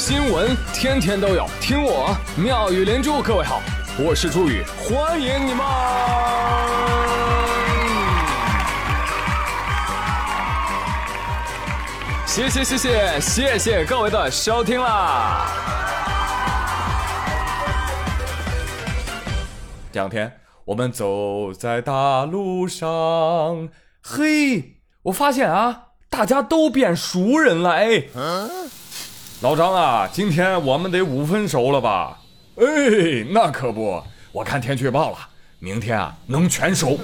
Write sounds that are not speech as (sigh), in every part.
新闻天天都有，听我妙语连珠。各位好，我是朱宇，欢迎你们！谢谢谢谢谢谢各位的收听啦！这两天我们走在大路上，嘿，我发现啊，大家都变熟人了哎。老张啊，今天我们得五分熟了吧？哎，那可不，我看天气预报了，明天啊能全熟。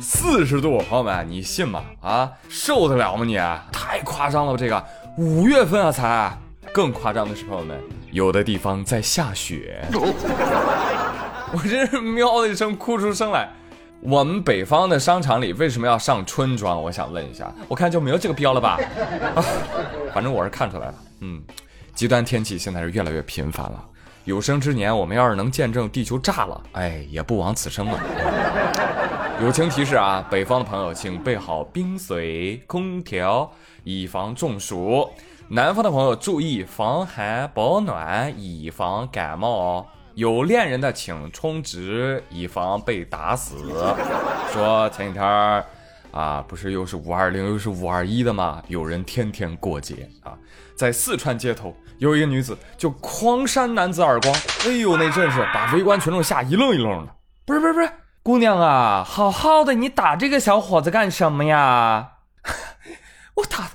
四十度，朋友们，你信吗？啊，受得了吗你？太夸张了吧这个，五月份啊才。更夸张的是，朋友们，有的地方在下雪。(laughs) 我真是喵的一声哭出声来。我们北方的商场里为什么要上春装？我想问一下，我看就没有这个必要了吧？啊，反正我是看出来了。嗯，极端天气现在是越来越频繁了。有生之年，我们要是能见证地球炸了，哎，也不枉此生了。友情提示啊，北方的朋友请备好冰水、空调，以防中暑；南方的朋友注意防寒保暖，以防感冒哦。有恋人的请充值，以防被打死。说前几天儿啊，不是又是五二零又是五二一的吗？有人天天过节啊，在四川街头有一个女子就狂扇男子耳光，哎呦，那阵势把围观群众吓一愣一愣的。不是不是不是，姑娘啊，好好的，你打这个小伙子干什么呀？我打他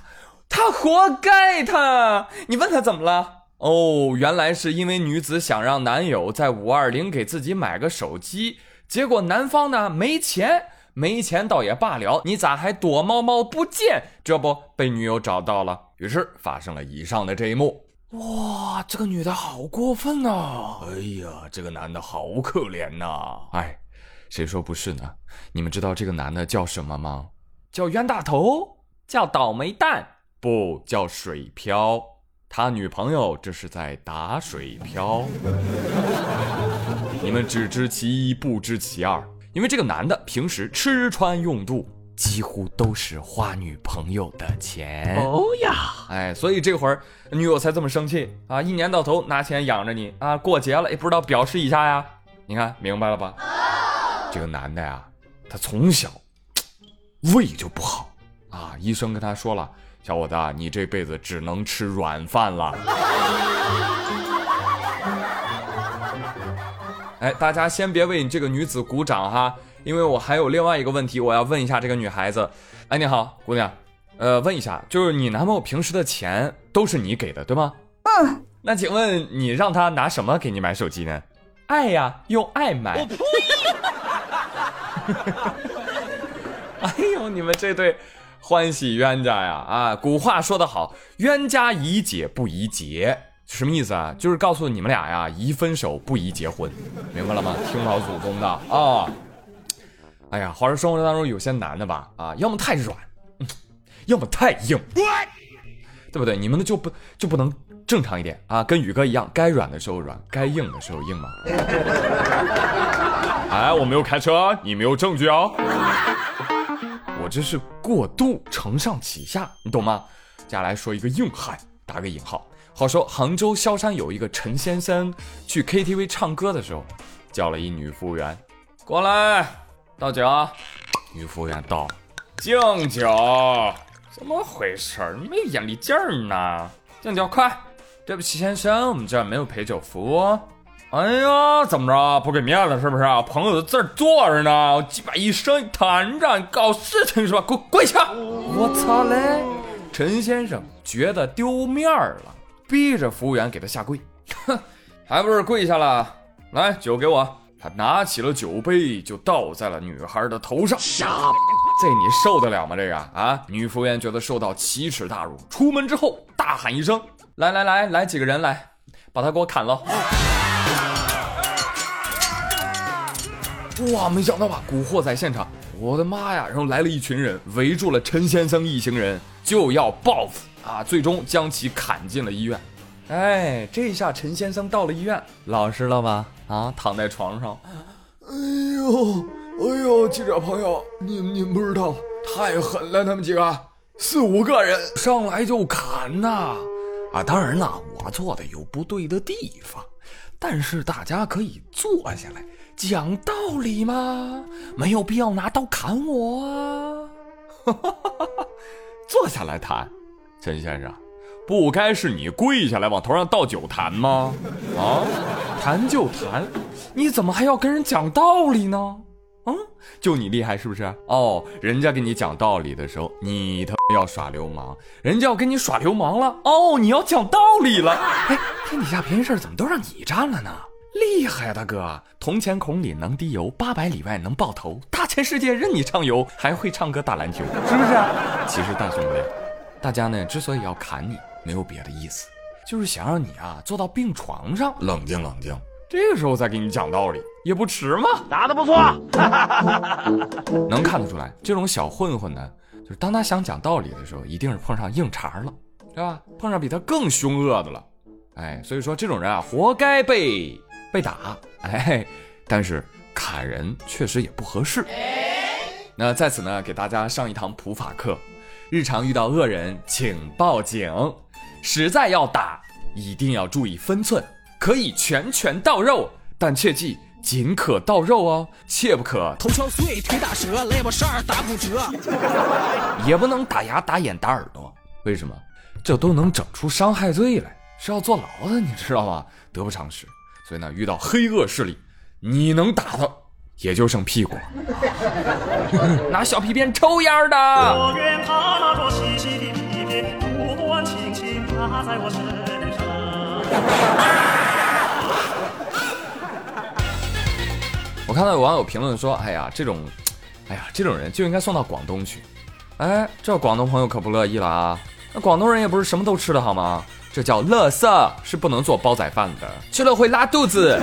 他活该，他，你问他怎么了？哦，原来是因为女子想让男友在五二零给自己买个手机，结果男方呢没钱，没钱倒也罢了，你咋还躲猫猫不见？这不被女友找到了，于是发生了以上的这一幕。哇，这个女的好过分呐！哎呀，这个男的好可怜呐！哎，谁说不是呢？你们知道这个男的叫什么吗？叫冤大头，叫倒霉蛋，不叫水漂。他女朋友这是在打水漂，(laughs) 你们只知其一不知其二，因为这个男的平时吃穿用度几乎都是花女朋友的钱。哦呀，哎，所以这会儿女友才这么生气啊！一年到头拿钱养着你啊，过节了也不知道表示一下呀？你看明白了吧？这个男的呀，他从小胃就不好啊，医生跟他说了。小伙子，你这辈子只能吃软饭了。(laughs) 哎，大家先别为你这个女子鼓掌哈，因为我还有另外一个问题，我要问一下这个女孩子。哎，你好，姑娘，呃，问一下，就是你男朋友平时的钱都是你给的，对吗？嗯。那请问你让他拿什么给你买手机呢？爱呀，用爱买。(laughs) 哎呦，你们这对。欢喜冤家呀！啊，古话说得好，冤家宜解不宜结，什么意思啊？就是告诉你们俩呀，宜分手不宜结婚，明白了吗？听老祖宗的啊！哎呀，话说生活当中有些男的吧，啊，要么太软，(sniffs) 要么太硬，对不对？你们的就不就不能正常一点啊？跟宇哥一样，该软的时候软，该硬的时候硬吗？(laughs) 哎，我没有开车，你没有证据哦。我这是过度承上启下，你懂吗？接下来说一个硬汉，打个引号。话说杭州萧山有一个陈先生去 KTV 唱歌的时候，叫了一女服务员过来倒酒。女服务员倒敬酒，怎么回事？没眼力劲儿呢？敬酒快！对不起先生，我们这儿没有陪酒服务。哎呀，怎么着？不给面子是不是啊？朋友在这儿坐着呢，我鸡巴一声弹着，搞事情是吧？给我跪下！我操嘞！陈先生觉得丢面了，逼着服务员给他下跪。哼，(laughs) 还不是跪下了？来，酒给我。他拿起了酒杯，就倒在了女孩的头上。这你受得了吗？这个啊，女服务员觉得受到奇耻大辱，出门之后大喊一声：“来来来，来几个人来，把他给我砍了！”哇，没想到吧？古惑仔现场，我的妈呀！然后来了一群人，围住了陈先生一行人，就要报复啊！最终将其砍进了医院。哎，这下陈先生到了医院，老实了吧？啊，躺在床上。哎呦，哎呦，记者朋友，你们你不知道，太狠了，他们几个。四五个人上来就砍呐！啊，当然了，我做的有不对的地方，但是大家可以坐下来讲道理嘛，没有必要拿刀砍我啊！(laughs) 坐下来谈，陈先生，不该是你跪下来往头上倒酒谈吗？啊，谈就谈，你怎么还要跟人讲道理呢？嗯，就你厉害是不是？哦，人家跟你讲道理的时候，你他妈要耍流氓；人家要跟你耍流氓了，哦，你要讲道理了。哎，天底下便宜事怎么都让你占了呢？厉害，大哥！铜钱孔里能滴油，八百里外能爆头，大千世界任你畅游，还会唱歌打篮球，是不是？其实大兄弟，大家呢之所以要砍你，没有别的意思，就是想让你啊坐到病床上，冷静冷静。这个时候再给你讲道理也不迟嘛。打的不错，(laughs) 能看得出来，这种小混混呢，就是当他想讲道理的时候，一定是碰上硬茬了，对吧？碰上比他更凶恶的了，哎，所以说这种人啊，活该被被打，哎，但是砍人确实也不合适。那在此呢，给大家上一堂普法课，日常遇到恶人，请报警，实在要打，一定要注意分寸。可以拳拳到肉，但切记仅可到肉哦，切不可头敲碎、腿打折、肋巴扇、打骨折，也不能打牙、打眼、打耳朵。为什么？这都能整出伤害罪来，是要坐牢的，你知道吗？得不偿失。所以呢，遇到黑恶势力，你能打他，也就剩屁股了。(laughs) 拿小皮鞭抽烟的。我愿他拿着细细的皮鞭，不断轻轻打在我身上。我看到有网友评论说：“哎呀，这种，哎呀，这种人就应该送到广东去。”哎，这广东朋友可不乐意了啊！那广东人也不是什么都吃的好吗？这叫垃圾，是不能做煲仔饭的，吃了会拉肚子。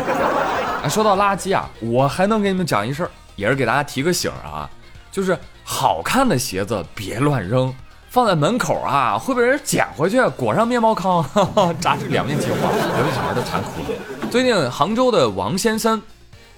哎，说到垃圾啊，我还能给你们讲一事儿，也是给大家提个醒啊，就是好看的鞋子别乱扔，放在门口啊会被人捡回去裹上面包糠，(laughs) 扎成两面青花，有的小孩都馋哭了。最近杭州的王先生。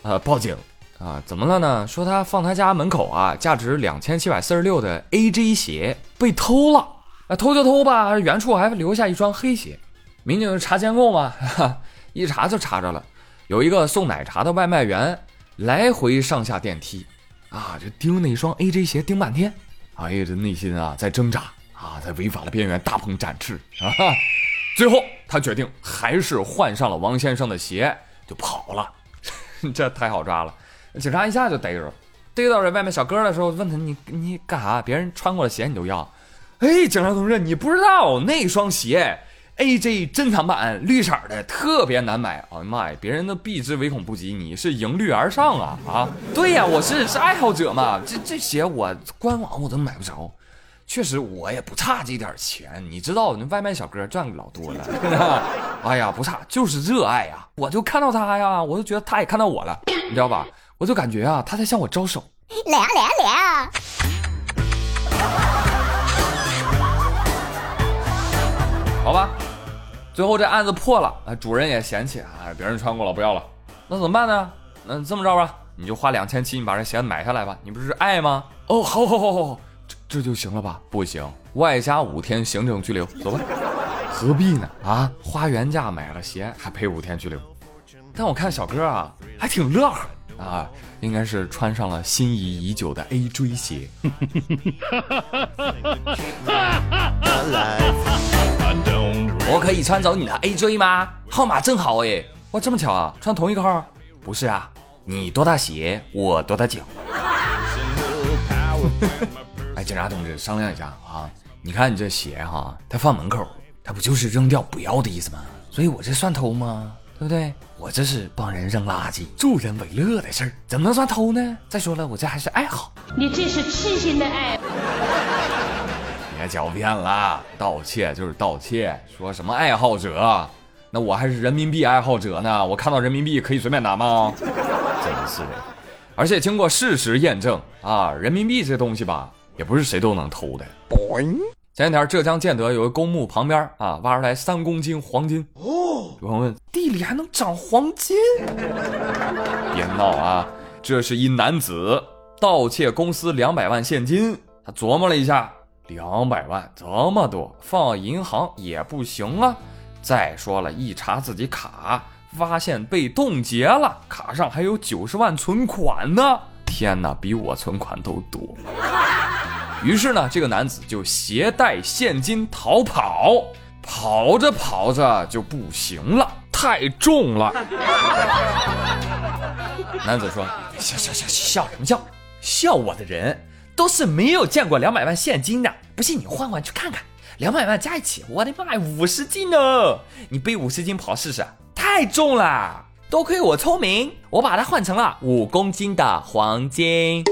呃，报警啊！怎么了呢？说他放他家门口啊，价值两千七百四十六的 AJ 鞋被偷了。啊，偷就偷吧，远处还留下一双黑鞋。民警查监控嘛，(laughs) 一查就查着了，有一个送奶茶的外卖员来回上下电梯，啊，就盯那双 AJ 鞋盯半天。哎呀，这内心啊在挣扎啊，在违法的边缘大鹏展翅啊。最后他决定还是换上了王先生的鞋就跑了。(laughs) 这太好抓了，警察一下就逮着了。逮到这外卖小哥的时候，问他：“你你干啥？别人穿过的鞋你都要？”哎，警察同志，你不知道那双鞋 AJ 珍藏版绿色的特别难买。哎呀妈呀，别人都避之唯恐不及，你是迎绿而上啊啊！对呀，我是是爱好者嘛。这这鞋我官网我都买不着。确实，我也不差这点钱，你知道，那外卖小哥赚老多了。(laughs) 哎呀，不差，就是热爱呀！我就看到他呀，我就觉得他也看到我了，你知道吧？我就感觉啊，他在向我招手。来啊来啊来啊！好吧，最后这案子破了，啊，主人也嫌弃啊，别人穿过了不要了，那怎么办呢？那这么着吧，你就花两千七，你把这鞋买下来吧。你不是爱吗？哦，好好好好好。这就行了吧？不行，外加五天行政拘留。走吧，何必呢？啊，花原价买了鞋，还赔五天拘留。但我看小哥啊，还挺乐呵啊，应该是穿上了心仪已久的 A J 鞋。(laughs) 我可以穿走你的 A J 吗？号码正好哎，哇，这么巧啊，穿同一个号？不是啊，你多大鞋，我多大脚。(laughs) 哎，警察同志，商量一下啊！你看你这鞋哈，它放门口，它不就是扔掉不要的意思吗？所以我这算偷吗？对不对？我这是帮人扔垃圾、助人为乐的事儿，怎么能算偷呢？再说了，我这还是爱好。你这是痴心的爱。别狡辩了，盗窃就是盗窃，说什么爱好者？那我还是人民币爱好者呢，我看到人民币可以随便拿吗？真是的！而且经过事实验证啊，人民币这东西吧。也不是谁都能偷的。前几天浙江建德有个公墓旁边啊，挖出来三公斤黄金。哦，朋友问，地里还能长黄金？别闹啊！这是一男子盗窃公司两百万现金，他琢磨了一下，两百万这么多，放银行也不行啊。再说了，一查自己卡，发现被冻结了，卡上还有九十万存款呢。天哪，比我存款都多。于是呢，这个男子就携带现金逃跑，跑着跑着就不行了，太重了。(laughs) 男子说：“笑笑笑笑什么笑？笑我的人都是没有见过两百万现金的。不信你换换去看看，两百万加一起，我的妈呀，五十斤呢！你背五十斤跑试试，太重了。多亏我聪明，我把它换成了五公斤的黄金。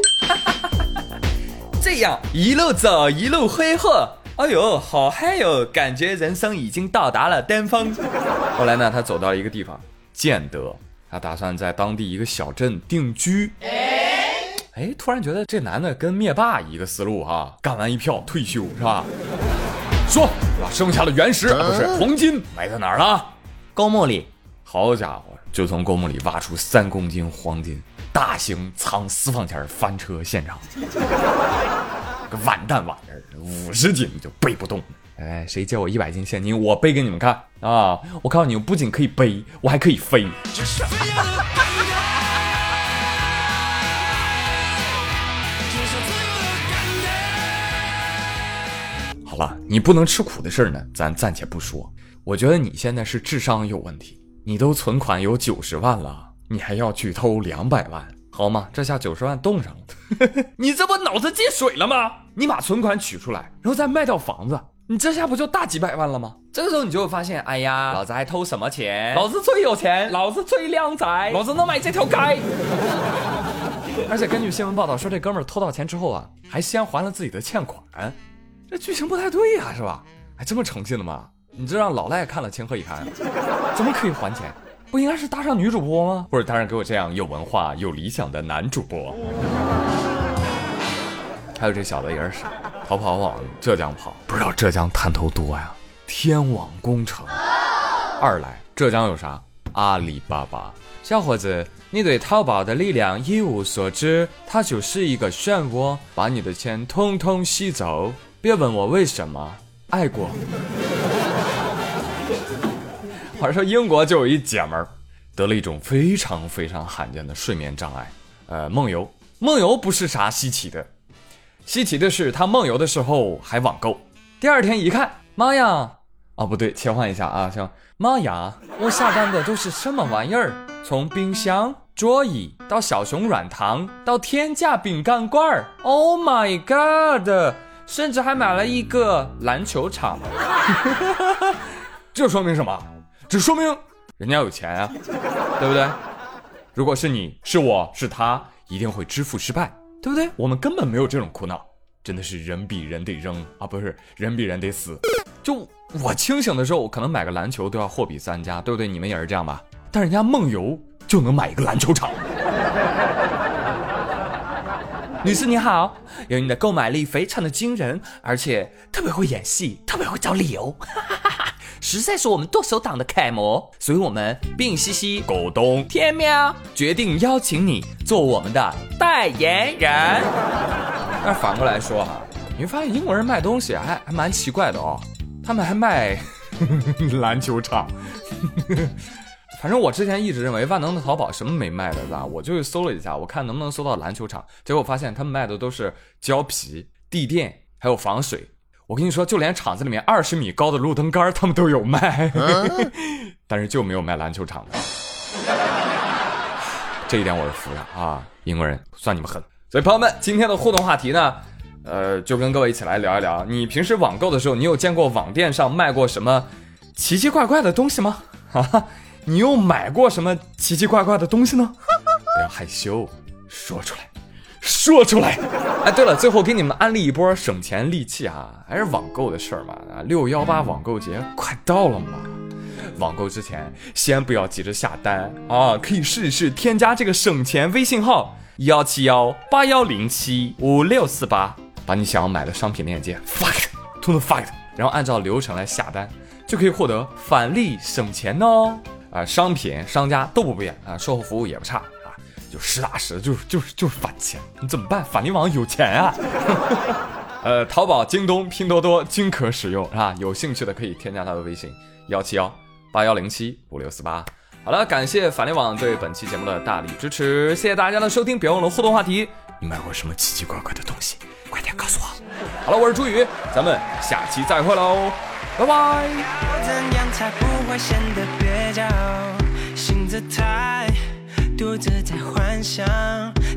(laughs) 这样一路走一路挥霍，哎呦，好嗨哟！感觉人生已经到达了巅峰。(laughs) 后来呢，他走到一个地方，建德。”他打算在当地一个小镇定居。哎，突然觉得这男的跟灭霸一个思路哈，干完一票退休是吧？说，把剩下的原石不是黄金埋在哪儿了？公墓里。好家伙，就从公墓里挖出三公斤黄金，大型藏私房钱翻车现场。(laughs) 个完蛋玩意儿，五十斤就背不动。哎，谁借我一百斤现金，我背给你们看啊！我告诉你，我不仅可以背，我还可以飞。(laughs) 好了，你不能吃苦的事儿呢，咱暂且不说。我觉得你现在是智商有问题，你都存款有九十万了，你还要去偷两百万，好嘛？这下九十万冻上了，(laughs) 你这不脑子进水了吗？你把存款取出来，然后再卖掉房子。你这下不就大几百万了吗？这个时候你就会发现，哎呀，老子还偷什么钱？老子最有钱，老子最靓仔，老子能买这条街。(laughs) 而且根据新闻报道说，这哥们儿偷到钱之后啊，还先还了自己的欠款。这剧情不太对呀，是吧？还这么诚信的吗？你这让老赖看了情何以堪？怎么可以还钱？不应该是搭上女主播吗？或者搭上给我这样有文化、有理想的男主播？(laughs) 还有这小子也是傻，逃跑往浙江跑，不知道浙江探头多呀？天网工程。二来，浙江有啥？阿里巴巴。小伙子，你对淘宝的力量一无所知，它就是一个漩涡，把你的钱通通吸走。别问我为什么，爱过。话说英国就有一姐们儿，得了一种非常非常罕见的睡眠障碍，呃，梦游。梦游不是啥稀奇的。稀奇的是，她梦游的时候还网购。第二天一看，妈呀！哦，不对，切换一下啊，行。妈呀，我下单的都是什么玩意儿？从冰箱、桌椅到小熊软糖，到天价饼干罐儿。Oh my god！甚至还买了一个篮球场。(laughs) 这说明什么？这说明人家有钱啊，对不对？如果是你是我是他，一定会支付失败。对不对？我们根本没有这种苦恼，真的是人比人得扔啊，不是人比人得死。就我清醒的时候，我可能买个篮球都要货比三家，对不对？你们也是这样吧？但人家梦游就能买一个篮球场。(laughs) 女士你好，有你的购买力非常的惊人，而且特别会演戏，特别会找理由。实在是我们剁手党的楷模，所以我们病西西、狗东、天喵决定邀请你做我们的代言人。那反过来说哈，你会发现英国人卖东西还还蛮奇怪的哦，他们还卖 (laughs) 篮球场。呵 (laughs) 呵反正我之前一直认为万能的淘宝什么没卖的，吧？我就搜了一下，我看能不能搜到篮球场，结果发现他们卖的都是胶皮、地垫还有防水。我跟你说，就连厂子里面二十米高的路灯杆，他们都有卖，(laughs) 但是就没有卖篮球场的。这一点我是服了啊！英国人算你们狠。所以朋友们，今天的互动话题呢，呃，就跟各位一起来聊一聊，你平时网购的时候，你有见过网店上卖过什么奇奇怪怪的东西吗？(laughs) 啊，你又买过什么奇奇怪怪的东西呢？(laughs) 不要害羞，说出来。说出来，哎，对了，最后给你们安利一波省钱利器啊，还是网购的事儿嘛。六幺八网购节快到了嘛，网购之前先不要急着下单啊，可以试一试添加这个省钱微信号幺七幺八幺零七五六四八，把你想要买的商品链接发给他，通通发给他，然后按照流程来下单，就可以获得返利省钱哦。啊，商品商家都不变啊，售后服务也不差。就实打实的，就是就是就是返钱，你怎么办？返利网有钱啊！(laughs) 呃，淘宝、京东、拼多多均可使用啊。有兴趣的可以添加他的微信幺七幺八幺零七五六四八。好了，感谢返利网对本期节目的大力支持，谢谢大家的收听，别忘了互动话题，你买过什么奇奇怪怪的东西？快点告诉我。好了，我是朱宇，咱们下期再会喽，拜拜。要怎样才不会显得蹩脚？心姿态，独自在幻想，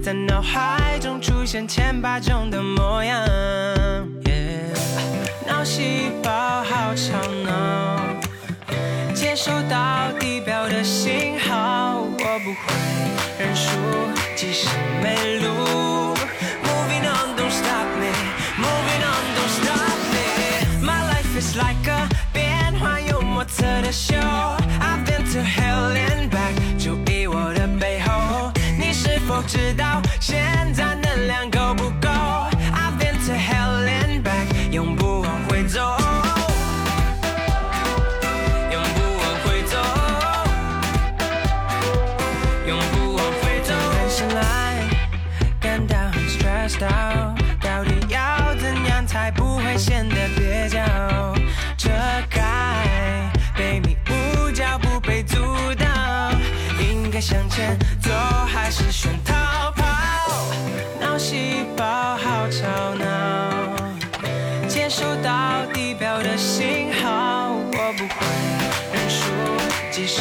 在脑海中出现千百种的模样。脑细胞好吵闹，接收到地表的信号，我不会认输，即使没路。Moving on, don't stop me. Moving on, don't stop me. My life is like a 变化有莫测的秀。I've been to hell and 你是否知道现在即使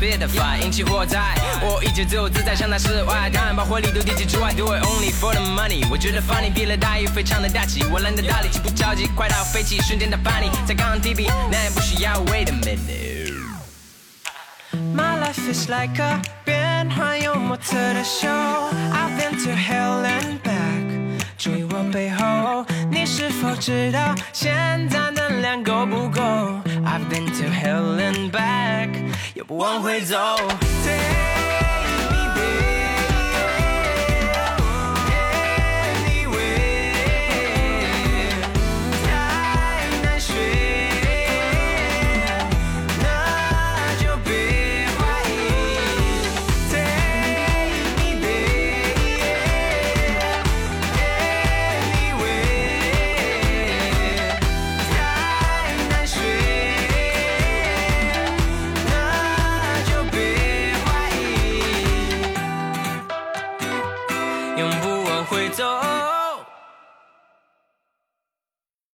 难，可是 I spit the fire，引起火灾。我一直自由自在，像那室外，当然把火力都地基之外，do it only for the money。我觉得 funny，比了大雨非常的大气，我懒得搭理，气不着急，快到飞起，瞬间的把你在刚地比，那也不需要 wait a minute。My life is like a 变幻有莫测的 show。I've been to hell and back，注意我背后，你是否知道现在能量够不够？I've been to hell and back，也不往回走。